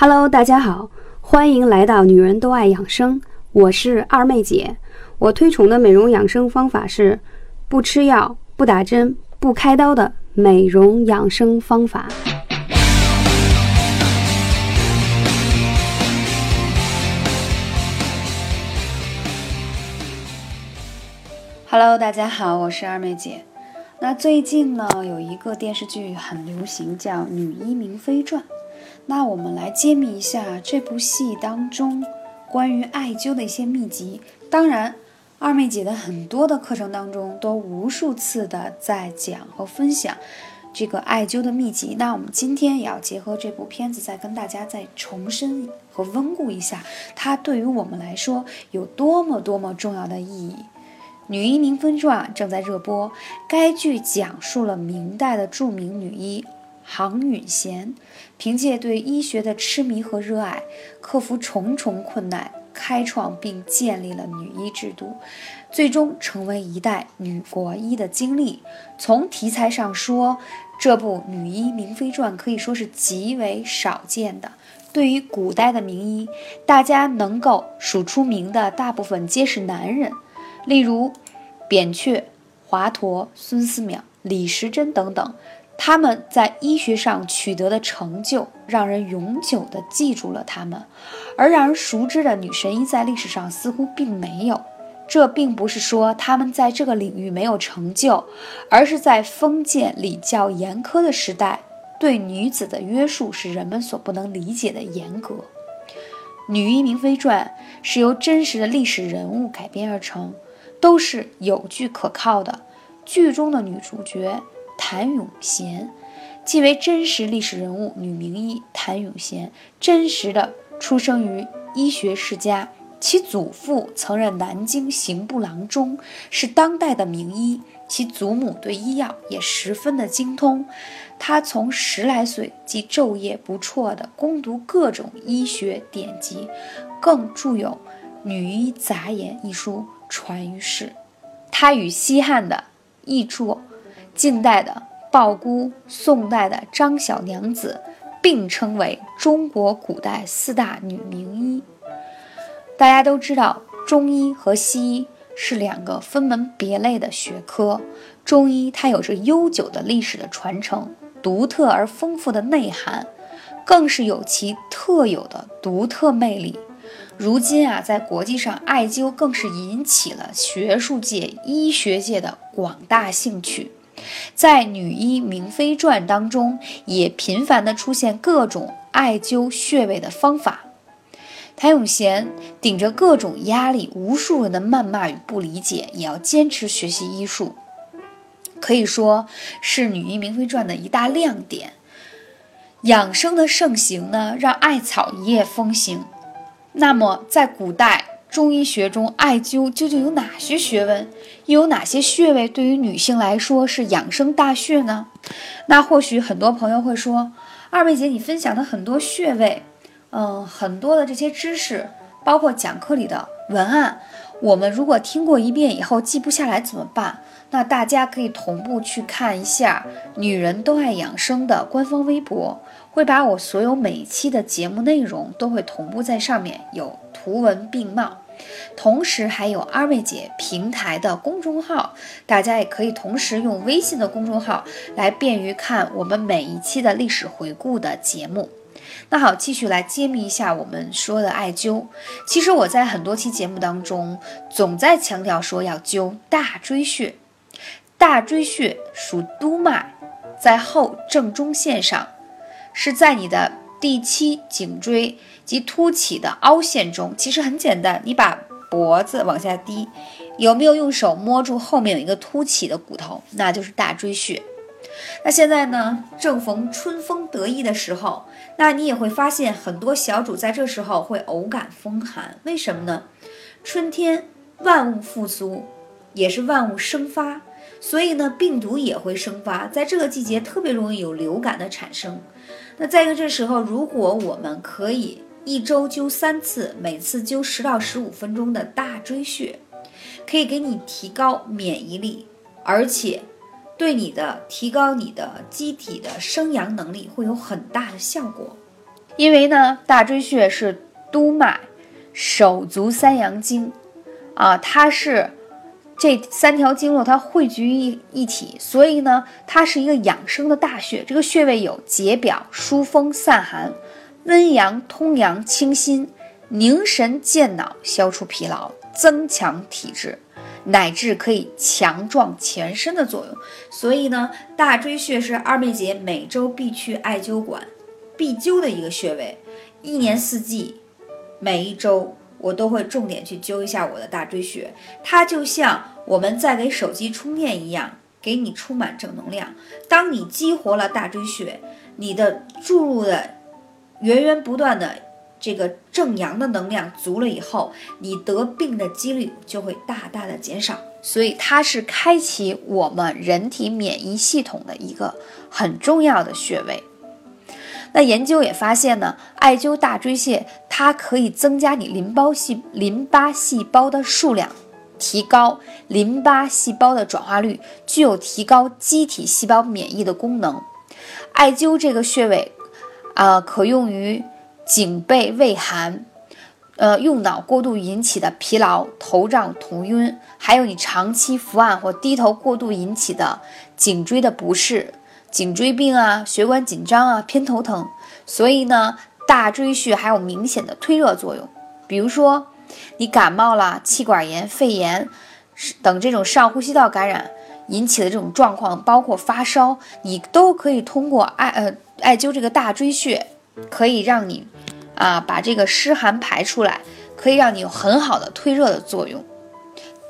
Hello，大家好，欢迎来到女人都爱养生，我是二妹姐。我推崇的美容养生方法是不吃药、不打针、不开刀的美容养生方法。Hello，大家好，我是二妹姐。那最近呢，有一个电视剧很流行，叫《女医明妃传》。那我们来揭秘一下这部戏当中关于艾灸的一些秘籍。当然，二妹姐的很多的课程当中都无数次的在讲和分享这个艾灸的秘籍。那我们今天也要结合这部片子，再跟大家再重申和温故一下它对于我们来说有多么多么重要的意义。《女医明妃传》正在热播，该剧讲述了明代的著名女医。杭允贤凭借对医学的痴迷和热爱，克服重重困难，开创并建立了女医制度，最终成为一代女国医的经历。从题材上说，这部《女医明妃传》可以说是极为少见的。对于古代的名医，大家能够数出名的大部分皆是男人，例如扁鹊、华佗、孙思邈、李时珍等等。他们在医学上取得的成就，让人永久地记住了他们，而让人熟知的女神医在历史上似乎并没有。这并不是说他们在这个领域没有成就，而是在封建礼教严苛的时代，对女子的约束是人们所不能理解的严格。《女医明妃传》是由真实的历史人物改编而成，都是有据可靠的。剧中的女主角。谭咏贤，即为真实历史人物女名医谭咏贤，真实的出生于医学世家，其祖父曾任南京刑部郎中，是当代的名医。其祖母对医药也十分的精通，他从十来岁即昼夜不辍地攻读各种医学典籍，更著有《女医杂言》一书传于世。他与西汉的译著。近代的鲍姑，宋代的张小娘子，并称为中国古代四大女名医。大家都知道，中医和西医是两个分门别类的学科。中医它有着悠久的历史的传承，独特而丰富的内涵，更是有其特有的独特魅力。如今啊，在国际上，艾灸更是引起了学术界、医学界的广大兴趣。在《女医明妃传》当中，也频繁地出现各种艾灸穴位的方法。谭咏贤顶着各种压力、无数人的谩骂与不理解，也要坚持学习医术，可以说是《女医明妃传》的一大亮点。养生的盛行呢，让艾草一夜风行。那么，在古代，中医学中，艾灸究竟有哪些学问？又有哪些穴位对于女性来说是养生大穴呢？那或许很多朋友会说，二妹姐，你分享的很多穴位，嗯，很多的这些知识，包括讲课里的文案，我们如果听过一遍以后记不下来怎么办？那大家可以同步去看一下“女人都爱养生”的官方微博，会把我所有每一期的节目内容都会同步在上面，有图文并茂。同时还有二妹姐平台的公众号，大家也可以同时用微信的公众号来便于看我们每一期的历史回顾的节目。那好，继续来揭秘一下我们说的艾灸。其实我在很多期节目当中总在强调说要灸大椎穴。大椎穴属督脉，在后正中线上，是在你的第七颈椎及凸起的凹陷中。其实很简单，你把脖子往下低，有没有用手摸住后面有一个凸起的骨头？那就是大椎穴。那现在呢，正逢春风得意的时候，那你也会发现很多小主在这时候会偶感风寒，为什么呢？春天万物复苏，也是万物生发。所以呢，病毒也会生发，在这个季节特别容易有流感的产生。那再一个，这时候如果我们可以一周灸三次，每次灸十到十五分钟的大椎穴，可以给你提高免疫力，而且对你的提高你的机体的生阳能力会有很大的效果。因为呢，大椎穴是督脉、手足三阳经，啊，它是这三条经络它汇聚一一体，所以呢，它是一个养生的大穴。这个穴位有解表、疏风、散寒、温阳、通阳、清心、凝神健脑、消除疲劳、增强体质。乃至可以强壮全身的作用，所以呢，大椎穴是二妹姐每周必去艾灸馆必灸的一个穴位。一年四季，每一周我都会重点去灸一下我的大椎穴。它就像我们在给手机充电一样，给你充满正能量。当你激活了大椎穴，你的注入的源源不断的。这个正阳的能量足了以后，你得病的几率就会大大的减少，所以它是开启我们人体免疫系统的一个很重要的穴位。那研究也发现呢，艾灸大椎穴，它可以增加你淋巴细淋巴细胞的数量，提高淋巴细胞的转化率，具有提高机体细胞免疫的功能。艾灸这个穴位，啊，可用于。颈背畏寒，呃，用脑过度引起的疲劳、头胀、头晕，还有你长期伏案或低头过度引起的颈椎的不适、颈椎病啊、血管紧张啊、偏头疼。所以呢，大椎穴还有明显的推热作用。比如说，你感冒了、气管炎、肺炎等这种上呼吸道感染引起的这种状况，包括发烧，你都可以通过艾呃艾灸这个大椎穴，可以让你。啊，把这个湿寒排出来，可以让你有很好的推热的作用。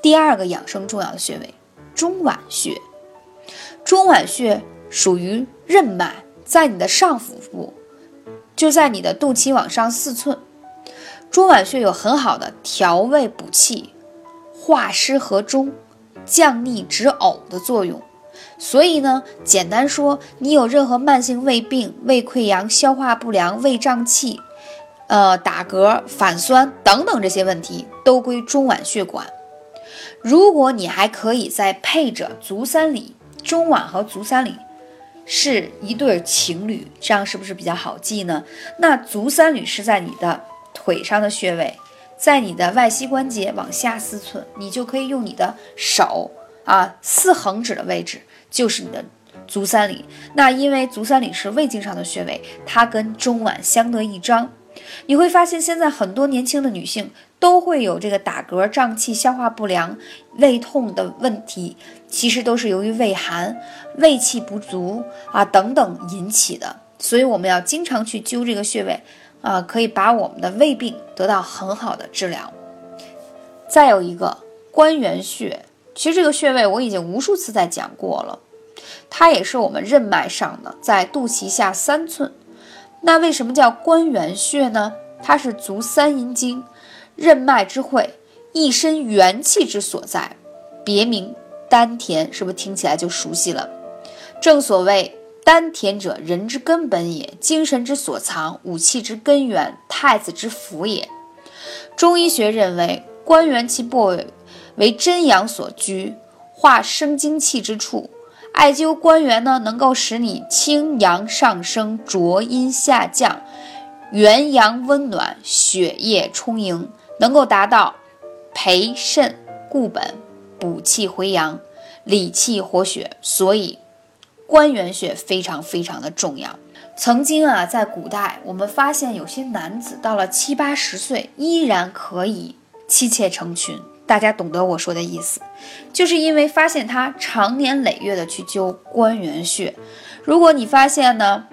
第二个养生重要的穴位，中脘穴。中脘穴属于任脉，在你的上腹部，就在你的肚脐往上四寸。中脘穴有很好的调胃补气、化湿和中、降逆止呕的作用。所以呢，简单说，你有任何慢性胃病、胃溃疡、消化不良、胃胀气。呃，打嗝、反酸等等这些问题都归中脘穴管。如果你还可以再配着足三里，中脘和足三里是一对情侣，这样是不是比较好记呢？那足三里是在你的腿上的穴位，在你的外膝关节往下四寸，你就可以用你的手啊，四横指的位置就是你的足三里。那因为足三里是胃经上的穴位，它跟中脘相得益彰。你会发现，现在很多年轻的女性都会有这个打嗝、胀气、消化不良、胃痛的问题，其实都是由于胃寒、胃气不足啊等等引起的。所以我们要经常去灸这个穴位啊，可以把我们的胃病得到很好的治疗。再有一个关元穴，其实这个穴位我已经无数次在讲过了，它也是我们任脉上的，在肚脐下三寸。那为什么叫关元穴呢？它是足三阴经任脉之会，一身元气之所在，别名丹田，是不是听起来就熟悉了？正所谓丹田者，人之根本也，精神之所藏，武器之根源，太子之府也。中医学认为，关元气部位为真阳所居，化生精气之处。艾灸关元呢，能够使你清阳上升，浊阴下降，元阳温暖，血液充盈，能够达到培肾固本、补气回阳、理气活血。所以，关元穴非常非常的重要。曾经啊，在古代，我们发现有些男子到了七八十岁，依然可以妻妾成群。大家懂得我说的意思，就是因为发现他长年累月的去灸关元穴。如果你发现呢，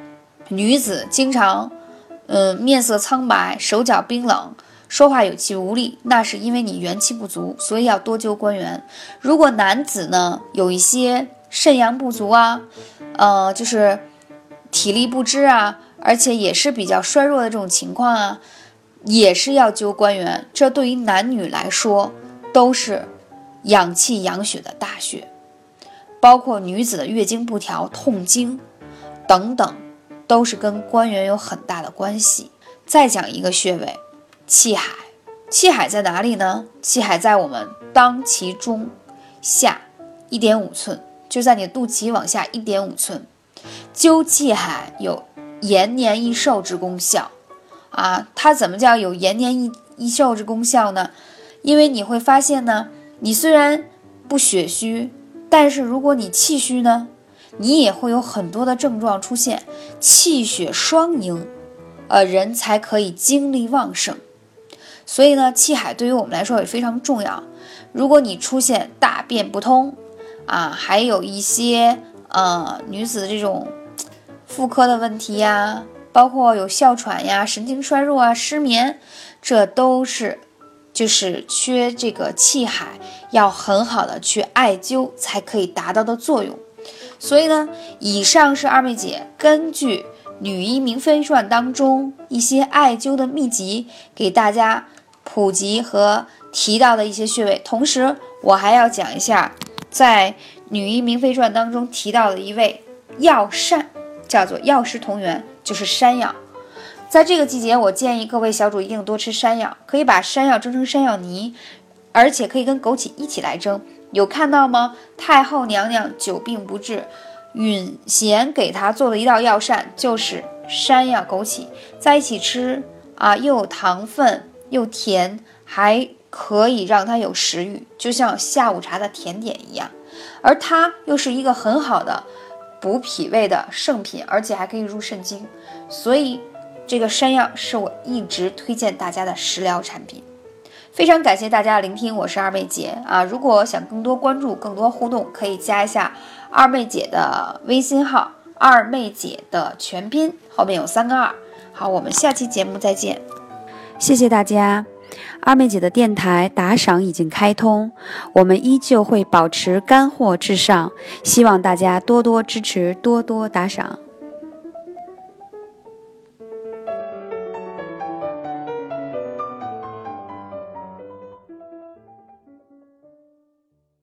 女子经常，嗯，面色苍白，手脚冰冷，说话有气无力，那是因为你元气不足，所以要多灸关元。如果男子呢，有一些肾阳不足啊，呃，就是体力不支啊，而且也是比较衰弱的这种情况啊，也是要灸关元。这对于男女来说。都是养气养血的大穴，包括女子的月经不调、痛经等等，都是跟关元有很大的关系。再讲一个穴位，气海。气海在哪里呢？气海在我们当脐中下一点五寸，就在你肚脐往下一点五寸。灸气海有延年益寿之功效，啊，它怎么叫有延年益益寿之功效呢？因为你会发现呢，你虽然不血虚，但是如果你气虚呢，你也会有很多的症状出现，气血双盈，呃，人才可以精力旺盛。所以呢，气海对于我们来说也非常重要。如果你出现大便不通，啊，还有一些呃女子这种妇科的问题呀，包括有哮喘呀、神经衰弱啊、失眠，这都是就是缺这个气海，要很好的去艾灸才可以达到的作用。所以呢，以上是二妹姐根据《女医明妃传》当中一些艾灸的秘籍给大家普及和提到的一些穴位，同时我还要讲一下在《女医明妃传》当中提到的一味药膳，叫做药食同源，就是山药。在这个季节，我建议各位小主一定多吃山药，可以把山药蒸成山药泥，而且可以跟枸杞一起来蒸。有看到吗？太后娘娘久病不治，允贤给她做的一道药膳，就是山药、枸杞在一起吃啊，又有糖分，又甜，还可以让她有食欲，就像下午茶的甜点一样。而它又是一个很好的补脾胃的圣品，而且还可以入肾经，所以这个山药是我一直推荐大家的食疗产品。非常感谢大家的聆听，我是二妹姐啊！如果想更多关注、更多互动，可以加一下二妹姐的微信号“二妹姐”的全拼，后面有三个二。好，我们下期节目再见，谢谢大家。二妹姐的电台打赏已经开通，我们依旧会保持干货至上，希望大家多多支持，多多打赏。